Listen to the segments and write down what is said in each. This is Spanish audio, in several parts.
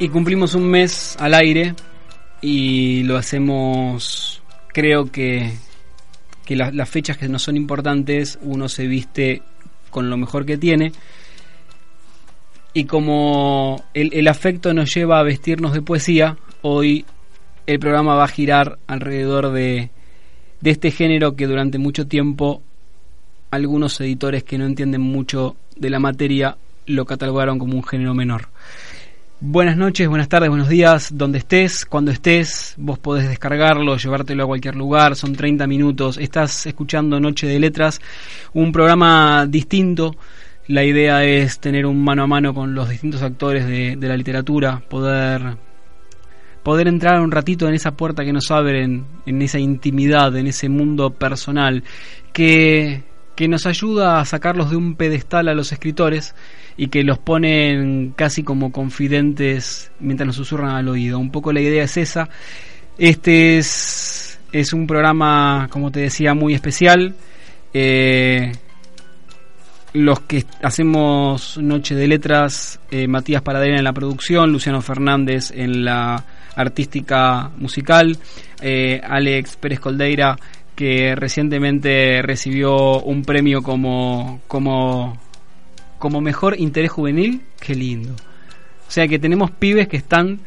Y cumplimos un mes al aire y lo hacemos, creo que, que la- las fechas que no son importantes, uno se viste con lo mejor que tiene. Y como el, el afecto nos lleva a vestirnos de poesía, hoy el programa va a girar alrededor de, de este género que durante mucho tiempo algunos editores que no entienden mucho de la materia lo catalogaron como un género menor. Buenas noches, buenas tardes, buenos días, donde estés, cuando estés, vos podés descargarlo, llevártelo a cualquier lugar, son 30 minutos, estás escuchando Noche de Letras, un programa distinto, la idea es tener un mano a mano con los distintos actores de, la literatura, poder, poder entrar un ratito en esa puerta que nos abren, en esa intimidad, en ese mundo personal, que, que nos ayuda a sacarlos de un pedestal a los escritores y que los ponen casi como confidentes mientras nos susurran al oído. Un poco la idea es esa. Este es, es un programa, como te decía, muy especial. Eh, los que hacemos Noche de Letras, eh, Matías Paradena en la producción, Luciano Fernández en la artística musical, eh, Alex Pérez Coldeira, que recientemente recibió un premio como, como, como mejor interés juvenil. Qué lindo. O sea que tenemos pibes que están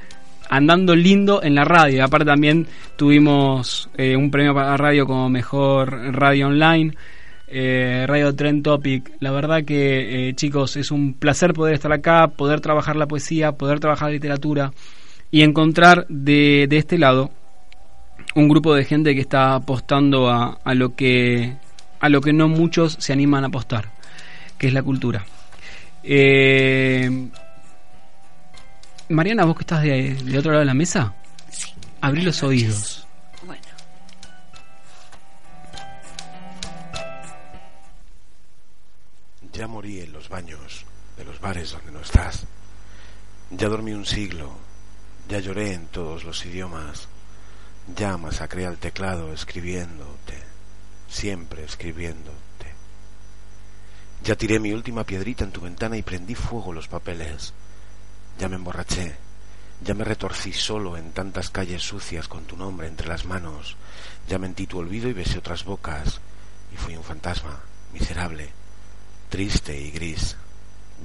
andando lindo en la radio. Aparte también tuvimos eh, un premio para radio como mejor radio online. Eh, Radio Trend Topic. La verdad que, eh, chicos, es un placer poder estar acá, poder trabajar la poesía, poder trabajar la literatura y encontrar de, de este lado un grupo de gente que está apostando a, a lo que a lo que no muchos se animan a apostar, que es la cultura. Eh, Mariana, vos que estás de, de otro lado de la mesa, Sí. abrí los oídos. Bueno. Ya morí en los baños de los bares donde no estás. Ya dormí un siglo. Ya lloré en todos los idiomas. Ya masacré al teclado escribiéndote. Siempre escribiéndote. Ya tiré mi última piedrita en tu ventana y prendí fuego los papeles. Ya me emborraché. Ya me retorcí solo en tantas calles sucias con tu nombre entre las manos. Ya mentí tu olvido y besé otras bocas. Y fui un fantasma, miserable, triste y gris.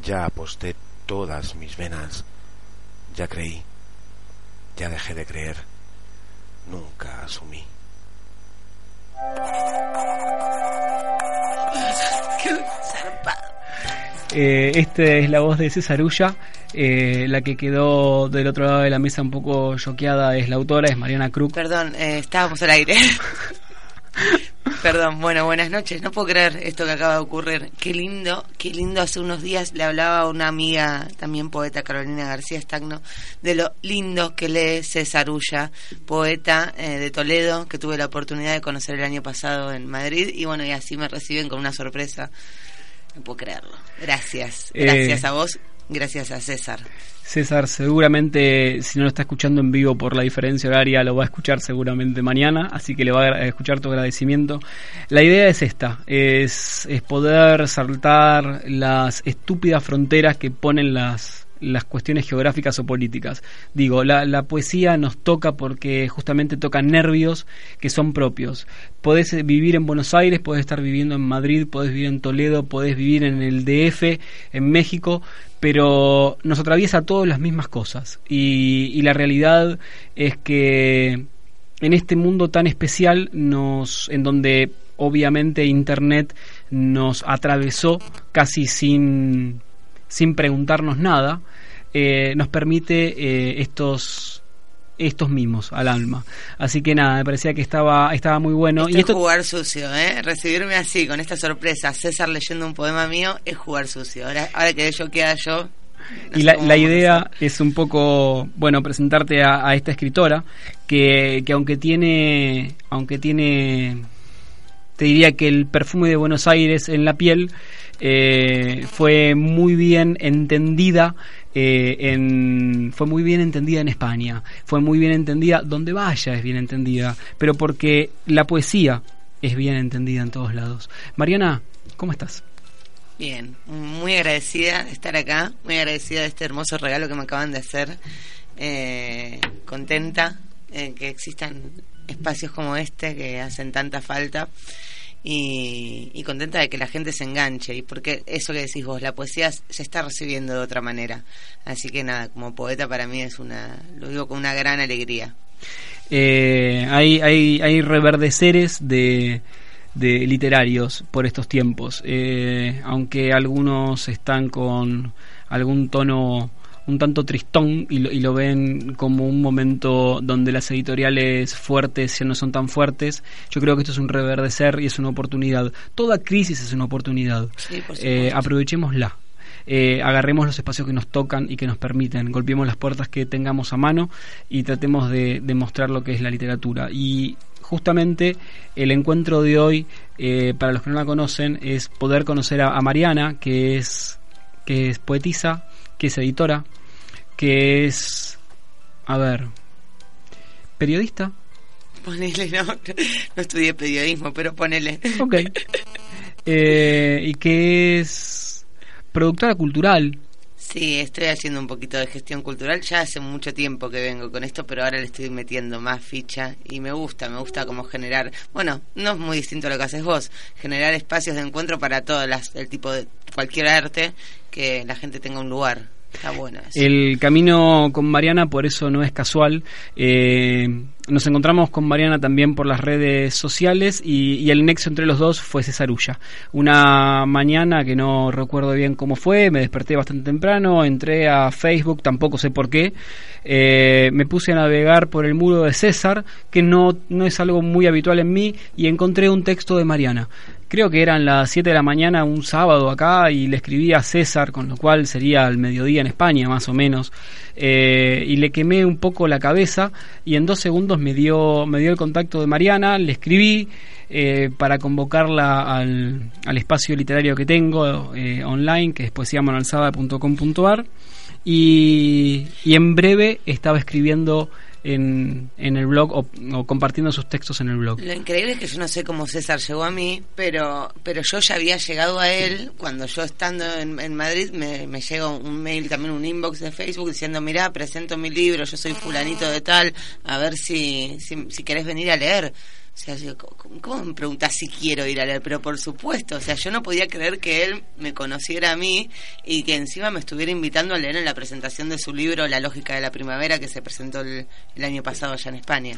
Ya aposté todas mis venas. Ya creí. Ya dejé de creer. Nunca asumí. Qué zarpado. Eh, esta es la voz de César Ulla. Eh, la que quedó del otro lado de la mesa un poco choqueada es la autora, es Mariana Krug. Perdón, eh, estábamos al aire. Perdón, bueno, buenas noches. No puedo creer esto que acaba de ocurrir. Qué lindo, qué lindo. Hace unos días le hablaba a una amiga, también poeta, Carolina García Estagno, de lo lindo que lee César Ulla, poeta eh, de Toledo, que tuve la oportunidad de conocer el año pasado en Madrid. Y bueno, y así me reciben con una sorpresa. No puedo creerlo. Gracias. Eh, Gracias a vos. Gracias a César. César seguramente, si no lo está escuchando en vivo por la diferencia horaria, lo va a escuchar seguramente mañana, así que le va a escuchar tu agradecimiento. La idea es esta, es, es poder saltar las estúpidas fronteras que ponen las, las cuestiones geográficas o políticas. Digo, la, la, poesía nos toca porque justamente toca nervios que son propios. Podés vivir en Buenos Aires, podés estar viviendo en Madrid, podés vivir en Toledo, podés vivir en el DF, en México, pero nos atraviesa todas las mismas cosas. Y, y la realidad es que en este mundo tan especial nos en donde obviamente internet nos atravesó casi sin sin preguntarnos nada eh, nos permite eh, estos estos mimos al alma. Así que nada, me parecía que estaba estaba muy bueno. y esto... es jugar sucio, ¿eh? Recibirme así, con esta sorpresa, César leyendo un poema mío, es jugar sucio. Ahora, ahora que yo queda yo, y la, la idea es un poco, bueno, presentarte a, esta escritora que, que, aunque tiene, aunque tiene, te diría que el perfume de Buenos Aires en la piel eh, fue muy bien entendida eh, en, fue muy bien entendida en España, fue muy bien entendida donde vaya es bien entendida, pero porque la poesía es bien entendida en todos lados. Mariana, ¿cómo estás? Bien, muy agradecida de estar acá, muy agradecida de este hermoso regalo que me acaban de hacer. Eh, contenta eh, que existan espacios como este que hacen tanta falta y, contenta de que la gente se enganche y porque eso que decís vos, la poesía se está recibiendo de otra manera. Así que nada, como poeta para mí es una, lo digo con una gran alegría. Eh, hay, hay, hay reverdeceres de de literarios por estos tiempos, eh, aunque algunos están con algún tono un tanto tristón y lo, y lo, ven como un momento donde las editoriales fuertes ya no son tan fuertes. Yo creo que esto es un reverdecer y es una oportunidad. Toda crisis es una oportunidad. eh, aprovechémosla. Eh, agarremos los espacios que nos tocan y que nos permiten, golpeemos las puertas que tengamos a mano y tratemos de, de mostrar lo que es la literatura. Y justamente el encuentro de hoy, eh, para los que no la conocen, es poder conocer a, Mariana, que es, que es poetisa, que es editora, que es, a ver, periodista. Ponele, no, no estudié periodismo, pero ponele. Ok. Eh, y que es productora cultural, Sí, estoy haciendo un poquito de gestión cultural. Ya hace mucho tiempo que vengo con esto, pero ahora le estoy metiendo más ficha y me gusta, me gusta como generar, bueno, no es muy distinto a lo que haces vos, generar espacios de encuentro para todo las, el tipo de cualquier arte que la gente tenga un lugar. El camino con Mariana por eso no es casual. Eh, nos encontramos con Mariana también por las redes sociales y, el nexo entre los dos fue Cesarulla. Una mañana que no recuerdo bien cómo fue, me desperté bastante temprano, entré a Facebook, tampoco sé por qué, eh, me puse a navegar por el muro de César, que no, no es algo muy habitual en mí, y encontré un texto de Mariana creo que eran las 7 de la mañana un sábado acá y le escribí a César, con lo cual sería el mediodía en España más o menos, eh, y le quemé un poco la cabeza y en dos segundos me dio, me dio el contacto de Mariana, le escribí eh, para convocarla al, al, espacio literario que tengo eh, online, que es poesiamonalzada.com.ar y, y en breve estaba escribiendo en, en el blog o, compartiendo sus textos en el blog. Lo increíble es que yo no sé cómo César llegó a mí, pero, pero yo ya había llegado a él cuando yo estando en, Madrid me, me llega un mail, también un inbox de Facebook diciendo, mira, presento mi libro, yo soy fulanito de tal, a ver si, si, si querés venir a leer. O sea, ¿cómo me preguntas si quiero ir a leer? Pero por supuesto, o sea, yo no podía creer que él me conociera a mí y que encima me estuviera invitando a leer en la presentación de su libro La lógica de la primavera que se presentó el, año pasado allá en España.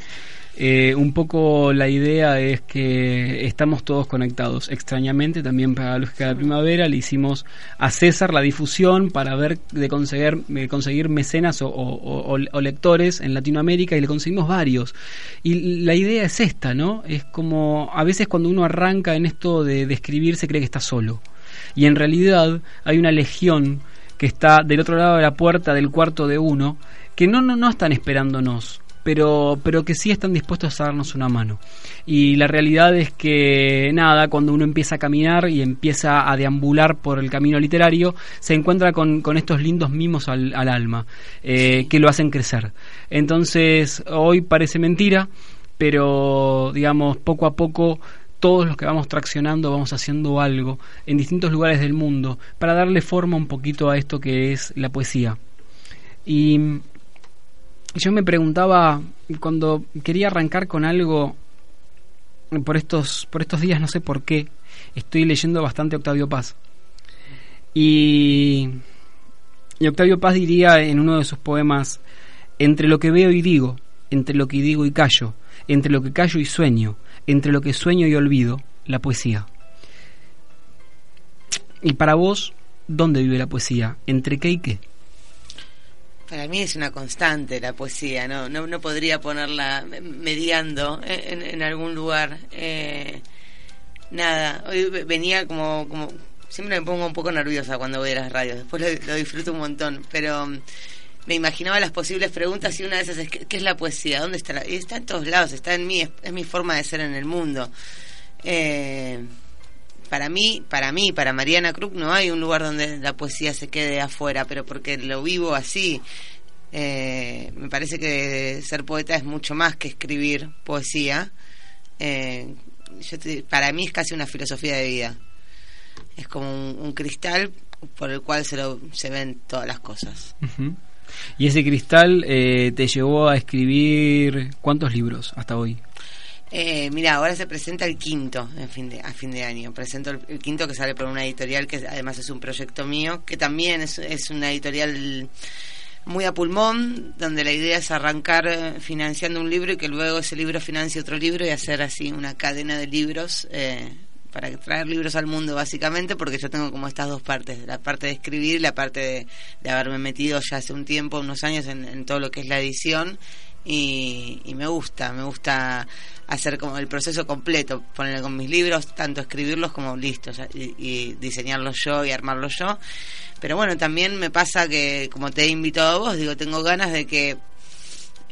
Eh, un poco la idea es que estamos todos conectados. Extrañamente, también para la lógica de la primavera le hicimos a César la difusión para ver de conseguir, conseguir mecenas o lectores en Latinoamérica y le conseguimos varios. Y la idea es esta, ¿no? Es como a veces cuando uno arranca en esto de, escribir se cree que está solo. Y en realidad hay una legión que está del otro lado de la puerta del cuarto de uno, que no, no, no están esperándonos, pero, pero que sí están dispuestos a darnos una mano. Y la realidad es que, nada, cuando uno empieza a caminar y empieza a deambular por el camino literario, se encuentra con, con estos lindos mimos al, alma, eh, que lo hacen crecer. Entonces, hoy parece mentira, pero digamos, poco a poco todos los que vamos traccionando vamos haciendo algo en distintos lugares del mundo para darle forma un poquito a esto que es la poesía. Y yo me preguntaba, cuando quería arrancar con algo, por estos, por estos días, no sé por qué, estoy leyendo bastante Octavio Paz. Y, y Octavio Paz diría en uno de sus poemas, entre lo que veo y digo, entre lo que digo y callo, entre lo que callo y sueño, entre lo que sueño y olvido, la poesía. Y para vos, ¿dónde vive la poesía? ¿Entre qué y qué? Para mí es una constante la poesía, no, no, podría ponerla mediando en, en algún lugar. Eh, nada, hoy venía como, como, siempre me pongo un poco nerviosa cuando voy a las radios, después lo, disfruto un montón, pero mm, me imaginaba las posibles preguntas y una de esas es, ¿qué, qué es la poesía? ¿Dónde está? La? Y está en todos lados, está en mí, es, es mi forma de ser en el mundo. Eh, para mí, para mí, para Mariana Krug no hay un lugar donde la poesía se quede afuera, pero porque lo vivo así. Eh, me parece que ser poeta es mucho más que escribir poesía. Eh, yo para mí es casi una filosofía de vida. Es como un, cristal por el cual se, lo, se ven todas las cosas. Y ese cristal eh, te llevó a escribir cuántos libros hasta hoy. Eh, mira, ahora se presenta el quinto en fin de, a fin de año. Presento el, quinto que sale por una editorial que además es un proyecto mío, que también es, una editorial muy a pulmón, donde la idea es arrancar eh, financiando un libro y que luego ese libro financie otro libro y hacer así una cadena de libros eh, para traer libros al mundo básicamente, porque yo tengo como estas dos partes, la parte de escribir y la parte de, haberme metido ya hace un tiempo, unos años, en todo lo que es la edición y, y me gusta, me gusta hacer como el proceso completo, ponerle con mis libros, tanto escribirlos como listos y diseñarlos yo y armarlos yo. Pero bueno, también me pasa que, como te he invitado a vos, digo, tengo ganas de que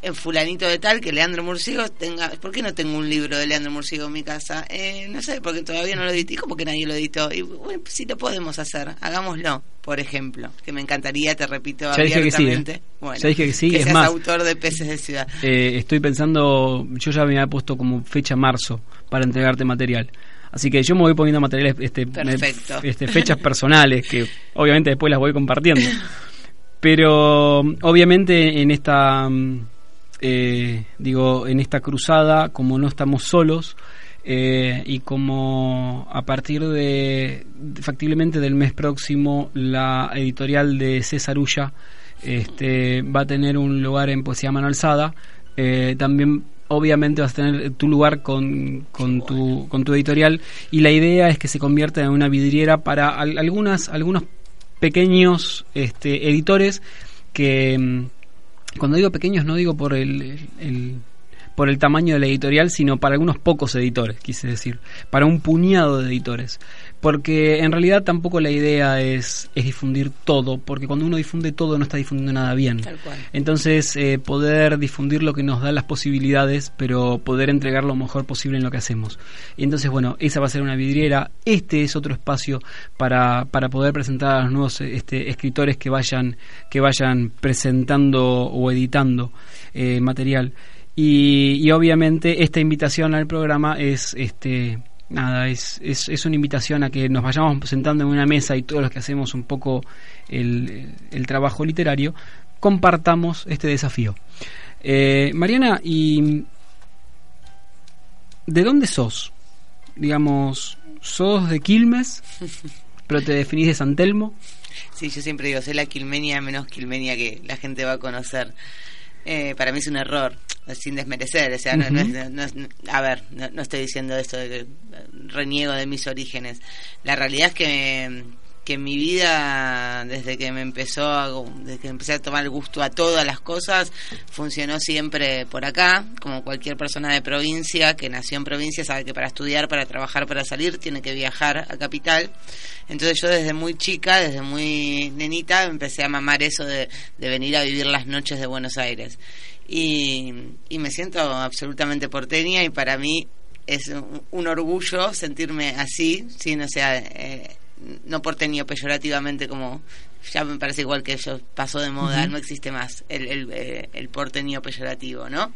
el fulanito de tal, que Leandro Murciego tenga... ¿Por qué no tengo un libro de Leandro Murciego en mi casa? Eh, no sé, porque todavía no lo edité, como que nadie lo editó. Y bueno, sí lo podemos hacer, hagámoslo, por ejemplo, que me encantaría, te repito, Ya dije que sí, ¿eh? abiertamente. Bueno, Ya dije que sí, es seas más. autor de Peces de Ciudad. Eh, estoy pensando, yo ya me había puesto como fecha marzo para entregarte material. Así que yo me voy poniendo materiales, este, Perfecto. este, fechas personales que obviamente después las voy compartiendo. Pero obviamente en esta, mm, eh, digo, en esta cruzada, como no estamos solos eh, y como a partir de factiblemente del mes próximo la editorial de César Ulla este, va a tener un lugar en Poesía Mano Alzada, eh, también obviamente vas a tener tu lugar con, con, tu, con tu editorial. Y la idea es que se convierta en una vidriera para al- algunas, algunos pequeños este, editores que mm, cuando digo pequeños no digo por el, por el tamaño de la editorial, sino para algunos pocos editores, quise decir, para un puñado de editores. Porque en realidad tampoco la idea es, es difundir todo, porque cuando uno difunde todo no está difundiendo nada bien. Tal cual. Entonces, eh, poder difundir lo que nos da las posibilidades, pero poder entregar lo mejor posible en lo que hacemos. Y entonces, bueno, esa va a ser una vidriera. Este es otro espacio para, para poder presentar a los nuevos este, escritores que vayan, que vayan presentando o editando eh, material. Y, y obviamente esta invitación al programa es este nada, es, es, es una invitación a que nos vayamos sentando en una mesa y todos los que hacemos un poco el, el trabajo literario, compartamos este desafío. Eh, Mariana, ¿y de dónde sos? Digamos, ¿sos de Quilmes? ¿Pero te definís de San Telmo? Sí, yo siempre digo, soy la quilmenia menos quilmenia que la gente va a conocer. Eh, para mí es un error, sin desmerecer, o sea, no, no es- no es- a ver, no, no estoy diciendo esto de que eh, reniego de mis orígenes. La realidad es que, que mi vida, desde que me empezó, desde que empecé a tomar gusto a todas las cosas, funcionó siempre por acá, como cualquier persona de provincia que nació en provincia sabe que para estudiar, para trabajar, para salir, tiene que viajar a capital. Entonces yo desde muy chica, desde muy nenita, empecé a mamar eso de, de venir a vivir las noches de Buenos Aires. Y, me siento absolutamente porteña y para mí es un, un orgullo sentirme así, sin, o sea, eh, no porteño peyorativamente como ya me parece igual que eso pasó de moda, no existe más el, el, eh, el porteño peyorativo, ¿no?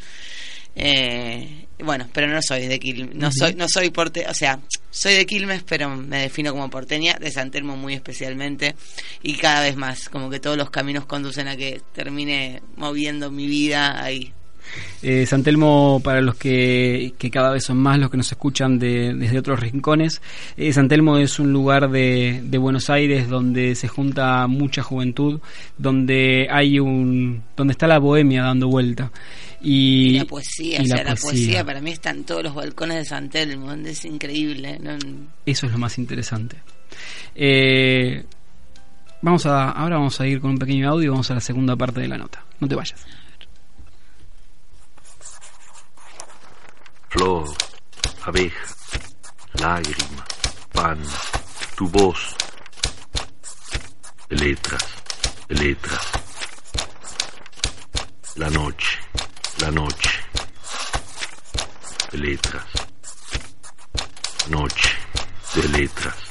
Eh, bueno, pero no soy de Quilmes, no soy, no soy porte, o sea, soy de Quilmes, pero me defino como porteña, de San Telmo muy especialmente, y cada vez más, como que todos los caminos conducen a que termine moviendo mi vida ahí. Eh, San Telmo, para los que, que, cada vez son más los que nos escuchan de, desde otros rincones, eh, San Telmo es un lugar de, de, Buenos Aires donde se junta mucha juventud, donde hay un, donde está la bohemia dando vuelta. Y, y la poesía, y o sea, la, poesía. poesía. para mí está en todos los balcones de San Telmo, es increíble. ¿no? Eso es lo más interesante. Eh, vamos a, ahora vamos a ir con un pequeño audio y vamos a la segunda parte de la nota. No te vayas. Flor, abeja, lágrima, pan, tu voz, letras, letras, la noche, la noche, letras, noche de letras.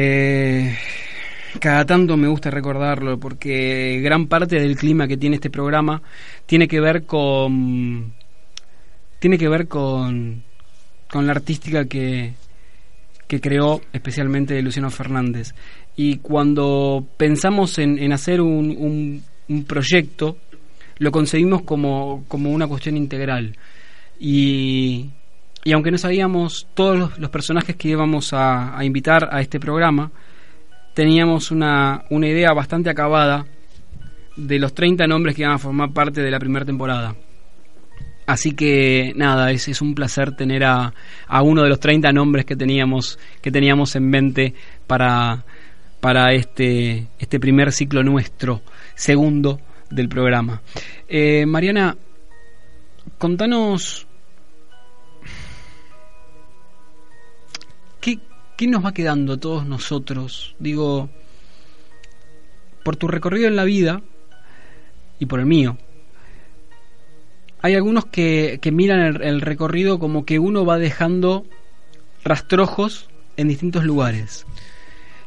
Eh, cada tanto me gusta recordarlo porque gran parte del clima que tiene este programa tiene que ver con tiene que ver con con la artística que que creó especialmente Luciano Fernández. Y cuando pensamos en, hacer un, un, un, proyecto lo concebimos como, como una cuestión integral. Y y aunque no sabíamos todos los, personajes que íbamos a, invitar a este programa, teníamos una, una idea bastante acabada de los 30 nombres que iban a formar parte de la primera temporada. Así que nada, es, es un placer tener a, a, uno de los 30 nombres que teníamos, que teníamos en mente para, para este, este primer ciclo nuestro, segundo del programa. Eh, Mariana, contanos ¿qué nos va quedando a todos nosotros? Digo, por tu recorrido en la vida y por el mío. Hay algunos que, miran el, el, recorrido como que uno va dejando rastrojos en distintos lugares.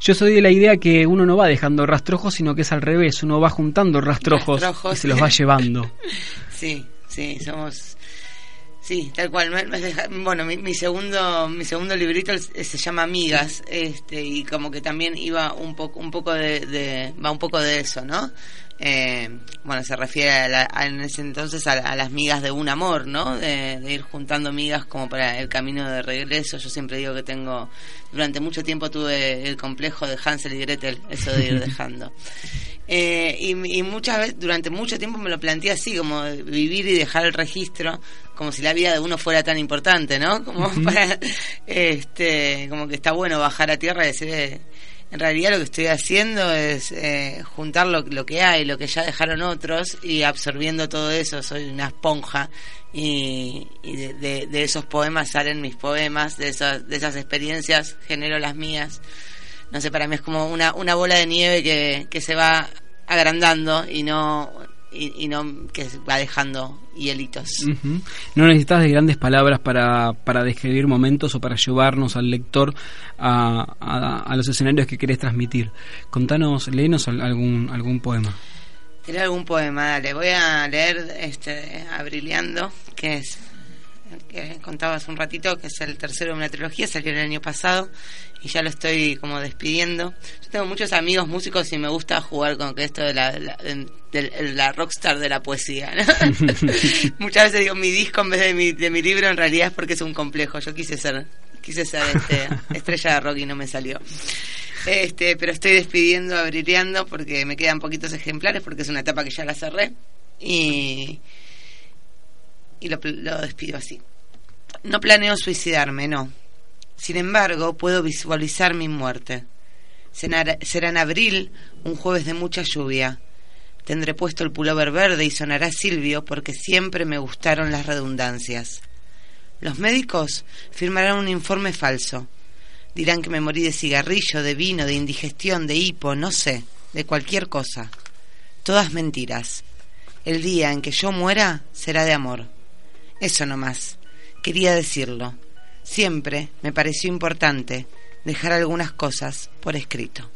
Yo soy de la idea que uno no va dejando rastrojos, sino que es al revés, uno va juntando rastrojos, rastrojos. y se los va llevando. Sí, sí, somos Sí, tal cual. Bueno, mi, segundo mi segundo librito se llama Amigas, este y como que también iba un poco un poco de, va un poco de eso, ¿no? Eh, bueno, se refiere a en ese entonces a, las migas de un amor, ¿no? De, de, ir juntando migas como para el camino de regreso. Yo siempre digo que tengo, durante mucho tiempo tuve el complejo de Hansel y Gretel, eso de ir dejando. Eh, y, muchas veces, durante mucho tiempo me lo planteé así, como vivir y dejar el registro, como si la vida de uno fuera tan importante, ¿no? Como para, este, como que está bueno bajar a tierra y decir, eh, en realidad lo que estoy haciendo es eh, juntar lo, lo, que hay, lo que ya dejaron otros y absorbiendo todo eso, soy una esponja y, de, de, esos poemas salen mis poemas, de esas, de esas experiencias genero las mías. No sé, para mí es como una, una bola de nieve que, que se va agrandando y no y, no que va dejando hielitos. No necesitas de grandes palabras para, para describir momentos o para llevarnos al lector a, a, los escenarios que querés transmitir. Contanos, léenos algún, algún poema. ¿Tienes algún poema? Dale, voy a leer este Abriliando, que es que contaba hace un ratito, que es el tercero de una trilogía, salió el año pasado y ya lo estoy como despidiendo. Yo tengo muchos amigos músicos y me gusta jugar con que esto de la, de, la rockstar de la poesía. Muchas veces digo mi disco en vez de mi, de mi libro en realidad es porque es un complejo. Yo quise ser quise ser este, estrella de rock y no me salió. Este, pero estoy despidiendo, abrileando porque me quedan poquitos ejemplares porque es una etapa que ya la cerré y y lo, despido así. No planeo suicidarme, no. Sin embargo, puedo visualizar mi muerte. Será en abril, un jueves de mucha lluvia. Tendré puesto el pullover verde y sonará Silvio porque siempre me gustaron las redundancias. Los médicos firmarán un informe falso. Dirán que me morí de cigarrillo, de vino, de indigestión, de hipo, no sé, de cualquier cosa. todas mentiras. El día en que yo muera será de amor. Eso nomás. Quería decirlo. Siempre me pareció importante dejar algunas cosas por escrito.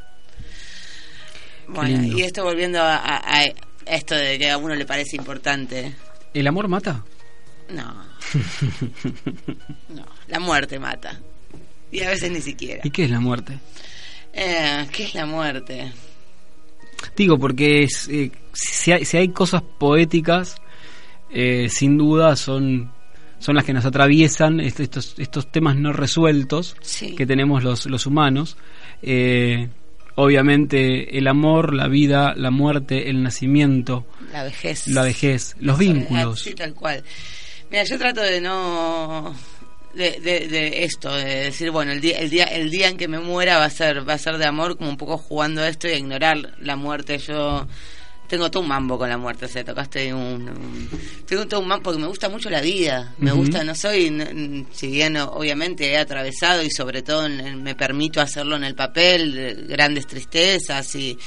Bueno, y esto volviendo a, a- a esto de que a uno le parece importante. ¿El amor mata? No. No, la muerte mata. Y a veces ni siquiera. ¿Y qué es la muerte? Eh, ¿Qué es la muerte? Digo, porque es, eh, si, hay, si hay cosas poéticas, eh, sin duda son, son las que nos atraviesan, est- estos, estos temas no resueltos Sí. que tenemos los, los humanos. Eh, obviamente el amor, la vida, la muerte, el nacimiento, La vejez. la vejez, los vínculos. Sí, tal cual. Mira, yo trato de no de, de, de esto, de decir, bueno, el día, el día, el día en que me muera va a ser, va a ser de amor, como un poco jugando a esto y a ignorar la muerte. Yo tengo todo un mambo con la muerte, o sea, tocaste un, un- tengo todo un mambo porque me gusta mucho la vida, me gusta, no soy, n- n- si bien obviamente he atravesado y sobre todo en- me permito hacerlo en el papel, grandes tristezas y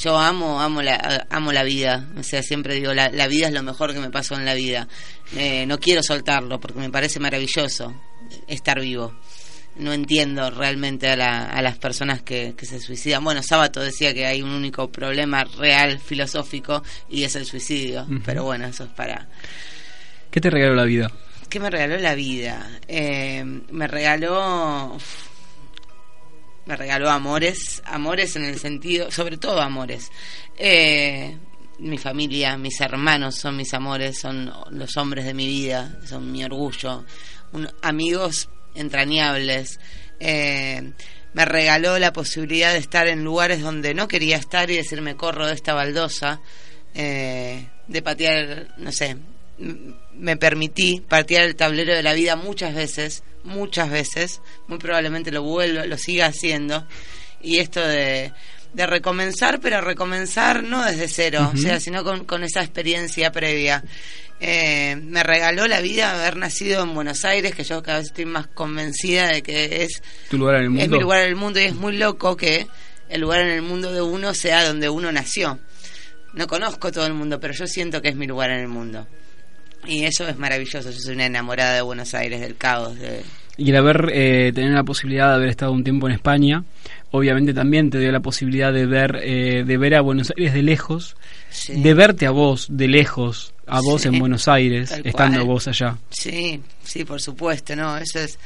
yo amo, amo la, amo la vida, o sea, siempre digo, la, la vida es lo mejor que me pasó en la vida, Eh, no quiero soltarlo porque me parece maravilloso estar vivo no entiendo realmente a, la- a las personas que, que se suicidan. Bueno, Sábato decía que hay un único problema real, filosófico, y es el suicidio. Pero bueno, eso es para... ¿Qué te regaló la vida? ¿Qué me regaló la vida? Eh, me regaló... Me regaló amores, amores en el sentido, sobre todo amores. Eh, mi familia, mis hermanos son mis amores, son los hombres de mi vida, son mi orgullo. Un- amigos entrañables. Eh, me regaló la posibilidad de estar en lugares donde no quería estar y decirme corro de esta baldosa, eh, de patear, no sé, me permití patear el tablero de la vida muchas veces, muchas veces, muy probablemente lo vuelva, lo siga haciendo, y esto de, de recomenzar, pero recomenzar no desde cero, o sea, sino con, con esa experiencia previa. Eh, me regaló la vida haber nacido en Buenos Aires, que yo cada vez estoy más convencida de que es ¿Tu lugar en el mundo? es mi lugar en el mundo y es muy loco que el lugar en el mundo de uno sea donde uno nació. No conozco todo el mundo, pero yo siento que es mi lugar en el mundo. Y eso es maravilloso. Yo soy una enamorada de Buenos Aires, del caos. De... Y el haber eh, tener la posibilidad de haber estado un tiempo en España, obviamente también te dio la posibilidad de ver eh, de ver a Buenos Aires de lejos, Sí. de verte a vos de lejos, a vos Sí, en Buenos Aires, estando vos allá. Sí, sí, por supuesto, no, eso es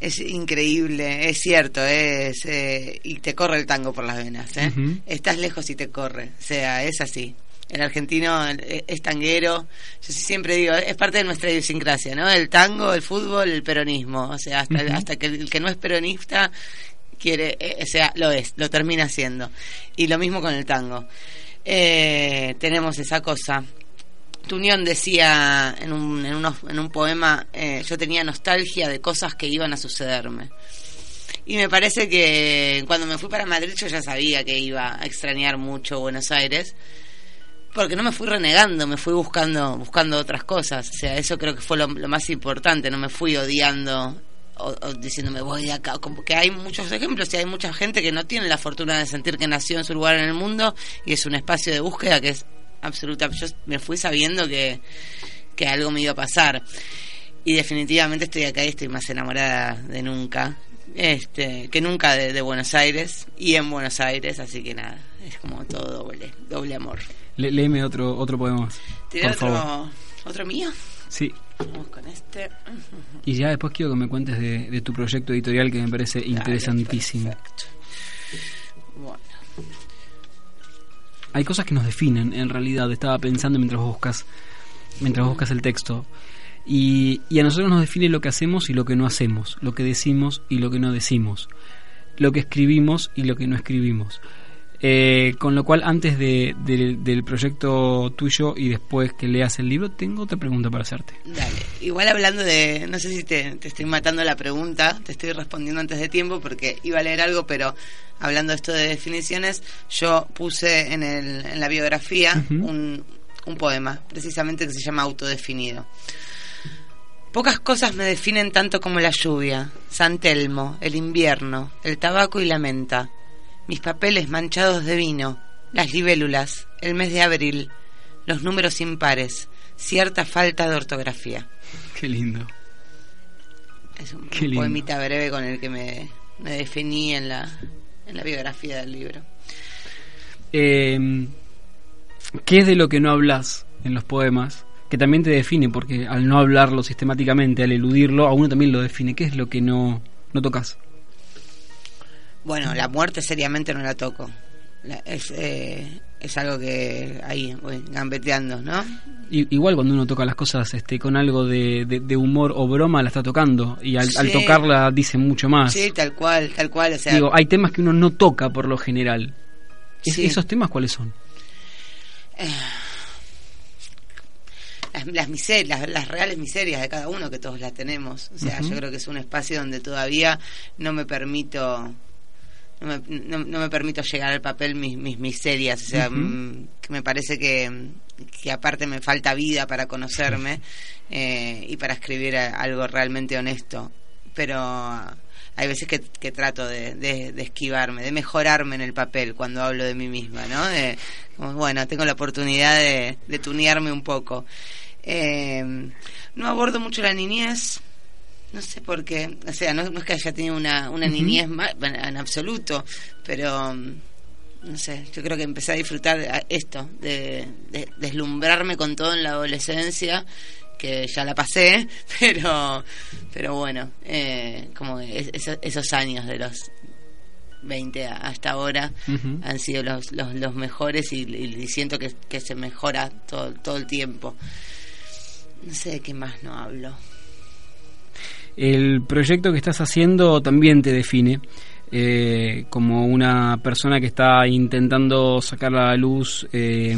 es increíble, es cierto, es eh, y te corre el tango por las venas, ¿eh? Estás lejos y te corre, o sea, es así. El argentino eh, es tanguero, yo siempre digo, es parte de nuestra idiosincrasia, ¿no? El tango, el fútbol, el peronismo, o sea, hasta, hasta que el que no es peronista quiere, eh, o sea, lo es, lo termina siendo. Y lo mismo con el tango. Eh, tenemos esa cosa. Tunión decía en un, en unos- en un poema, eh, yo tenía nostalgia de cosas que iban a sucederme. Y me parece que cuando me fui para Madrid yo ya sabía que iba a extrañar mucho Buenos Aires, porque no me fui renegando, me fui buscando, buscando otras cosas. O sea, eso creo que fue lo más importante, no me fui odiando o, o diciéndome voy de acá, como que hay muchos ejemplos y hay mucha gente que no tiene la fortuna de sentir que nació en su lugar en el mundo y es un espacio de búsqueda que es absoluta. Yo me fui sabiendo que, que algo me iba a pasar y definitivamente estoy acá y estoy más enamorada de nunca. Este, que nunca de, de Buenos Aires y en Buenos Aires, así que nada, es como todo doble, doble amor. Le- léeme otro otro poema, ¿Tiene por otro, favor. otro mío? Sí. Vamos con este. Y ya después quiero que me cuentes de, de tu proyecto editorial que me parece Dale, interesantísimo. perfecto. Bueno, Hay cosas que nos definen, en realidad. Estaba pensando mientras buscas, mientras buscas el texto. Y, y a nosotros nos define lo que hacemos y lo que no hacemos, lo que decimos y lo que no decimos, lo que escribimos y lo que no escribimos. Eh, con lo cual, antes de- de- del proyecto tuyo y después que leas el libro, tengo otra pregunta para hacerte. dale. Igual hablando de. No sé si te, te estoy matando la pregunta, te estoy respondiendo antes de tiempo porque iba a leer algo, pero hablando de esto de definiciones, yo puse en, el, en la biografía un, un poema, precisamente que se llama Autodefinido. Pocas cosas me definen tanto como la lluvia, San Telmo, el invierno, el tabaco y la menta, mis papeles manchados de vino, las libélulas, el mes de abril, los números impares, cierta falta de ortografía. Qué lindo. Es un, Qué lindo. poemita breve con el que me, me definí en la, en la biografía del libro. Eh, ¿Qué es de lo que no hablas en los poemas? Que también te define, porque al no hablarlo sistemáticamente, al eludirlo, a uno también lo define. ¿Qué es lo que no, no tocas? Bueno, la muerte seriamente no la toco. La- es, eh, es algo que ahí voy gambeteando, ¿no? Igual cuando uno toca las cosas este, con algo de, de- de humor o broma, la está tocando. Y al, al tocarla dice mucho más. Sí, tal cual, tal cual. O sea, Digo, hay temas que uno no toca por lo general. Es- Sí. ¿Esos temas cuáles son? las, las, miserias, las, las reales miserias de cada uno que todos las tenemos. O sea, yo creo que es un espacio donde todavía no me permito no me, no, no me permito llegar al papel mis, mis miserias. O sea, mm, que me parece que, que aparte me falta vida para conocerme eh, y para escribir algo realmente honesto. Pero hay veces que, que trato de, de- de esquivarme, de mejorarme en el papel cuando hablo de mí misma, ¿no? De, como, bueno, tengo la oportunidad de, de tunearme un poco. Eh, no abordo mucho la niñez, no sé por qué, o sea, no, no es que haya tenido una, una niñez bueno, en absoluto, pero mm, no sé, yo creo que empecé a disfrutar a- esto, de, de deslumbrarme con todo en la adolescencia, que ya la pasé, pero, pero bueno, eh, como es- esos, esos años de los 20 a- hasta ahora han sido los, los, los mejores y, y siento que, que se mejora todo, todo el tiempo. No sé de qué más no hablo. El proyecto que estás haciendo también te define eh, como una persona que está intentando sacar a la luz eh,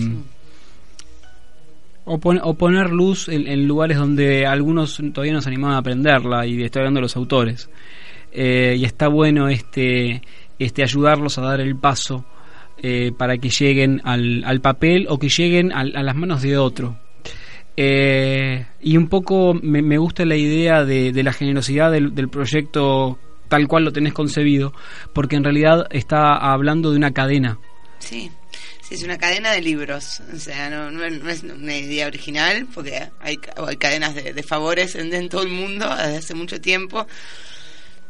o, pon- o poner luz en, lugares donde algunos todavía no se animaban a aprenderla y estoy hablando de los autores. Eh, y está bueno este, este ayudarlos a dar el paso para que lleguen al, al papel o que lleguen a las manos de otro. Eh, y un poco me, me gusta la idea de, de la generosidad del, del proyecto tal cual lo tenés concebido, porque en realidad está hablando de una cadena. Sí, sí, es una cadena de libros. O sea, no, no, es- una idea original, porque hay, hay cadenas de, favores en todo el mundo desde hace mucho tiempo.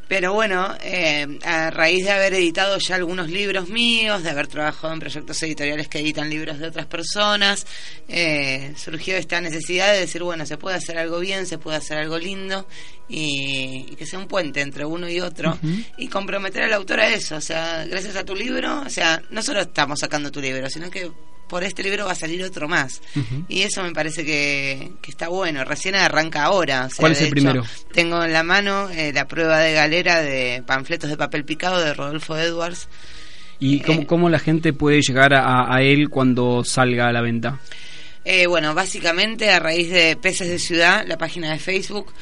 Pero bueno, eh, a raíz de haber editado ya algunos libros míos, de haber trabajado en proyectos editoriales que editan libros de otras personas, eh, surgió esta necesidad de decir, bueno, se puede hacer algo bien, se puede hacer algo lindo y, y que sea un puente entre uno y otro y comprometer al autor a eso. O sea, gracias a tu libro, o sea, no solo estamos sacando tu libro, sino que por este libro va a salir otro más. Y eso me parece que, que está bueno. Recién arranca ahora. o sea, ¿Cuál es el hecho, primero? Tengo en la mano eh, la prueba de galera de panfletos de papel picado de Rodolfo Edwards. ¿Y cómo, Eh. cómo la gente puede llegar a, a él cuando salga a la venta? Eh, bueno, básicamente a raíz de Peces de Ciudad, la página de Facebook,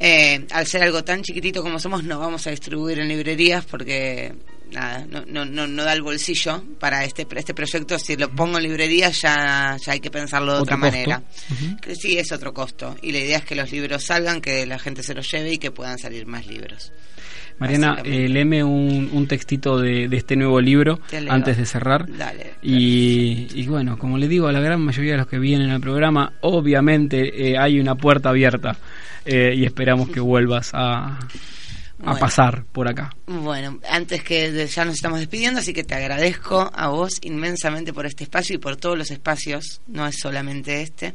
eh, al ser algo tan chiquitito como somos, no vamos a distribuir en librerías porque nada, no, no, no, no da el bolsillo para este, este proyecto. Si lo pongo en librerías ya, ya hay que pensarlo de otra costo. manera. Que sí, es otro costo. Y la idea es que los libros salgan, que la gente se los lleve y que puedan salir más libros. Mariana, eh, léeme un, un textito de, de este nuevo libro antes de cerrar. Dale. Y, y bueno, como le digo a la gran mayoría de los que vienen al programa, obviamente eh, hay una puerta abierta eh, y esperamos que vuelvas a, a Bueno. pasar por acá. Bueno, antes que ya nos estamos despidiendo, así que te agradezco a vos inmensamente por este espacio y por todos los espacios, no es solamente este.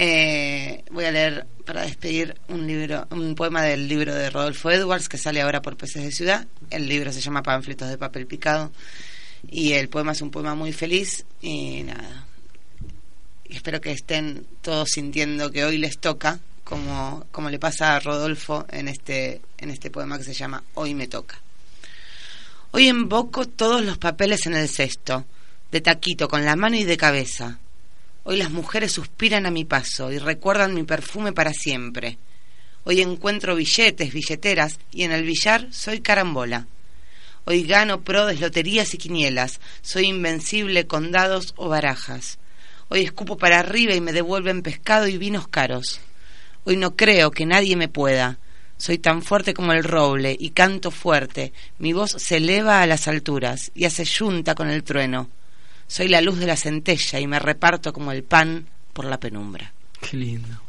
Eh, voy a leer para despedir un libro, un poema del libro de Rodolfo Edwards que sale ahora por Peces de Ciudad. El libro se llama Panfletos de papel picado y el poema es un poema muy feliz y nada. Espero que estén todos sintiendo que hoy les toca, como, como le pasa a Rodolfo en este, en este poema que se llama Hoy me toca. Hoy emboco todos los papeles en el cesto, de taquito, con la mano y de cabeza. Hoy las mujeres suspiran a mi paso y recuerdan mi perfume para siempre. Hoy encuentro billetes, billeteras y en el billar soy carambola. Hoy gano prodes, loterías y quinielas. Soy invencible con dados o barajas. Hoy escupo para arriba y me devuelven pescado y vinos caros. Hoy no creo que nadie me pueda. Soy tan fuerte como el roble y canto fuerte. Mi voz se eleva a las alturas y hace yunta con el trueno. Soy la luz de la centella y me reparto como el pan por la penumbra. Qué lindo.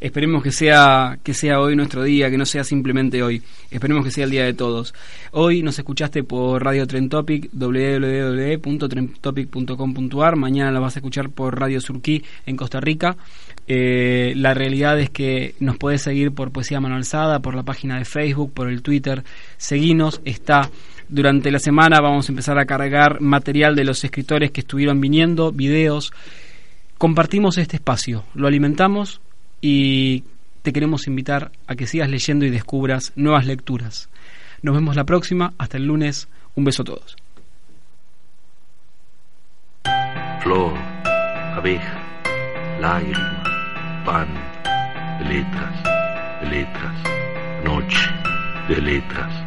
Esperemos que sea, que sea hoy nuestro día, que no sea simplemente hoy. Esperemos que sea el día de todos. Hoy nos escuchaste por Radio Trend Topic, www.trendtopic.com.ar. Mañana lo vas a escuchar por Radio Surquí en Costa Rica. Eh, la realidad es que nos podés seguir por Poesía Mano Alzada, por la página de Facebook, por el Twitter. Seguinos, está durante la semana vamos a empezar a cargar material de los escritores que estuvieron viniendo, videos. Compartimos este espacio, lo alimentamos y te queremos invitar a que sigas leyendo y descubras nuevas lecturas. Nos vemos la próxima, hasta el lunes, un beso a todos. Flor, abeja, lágrima, pan, letras, letras, noche de letras.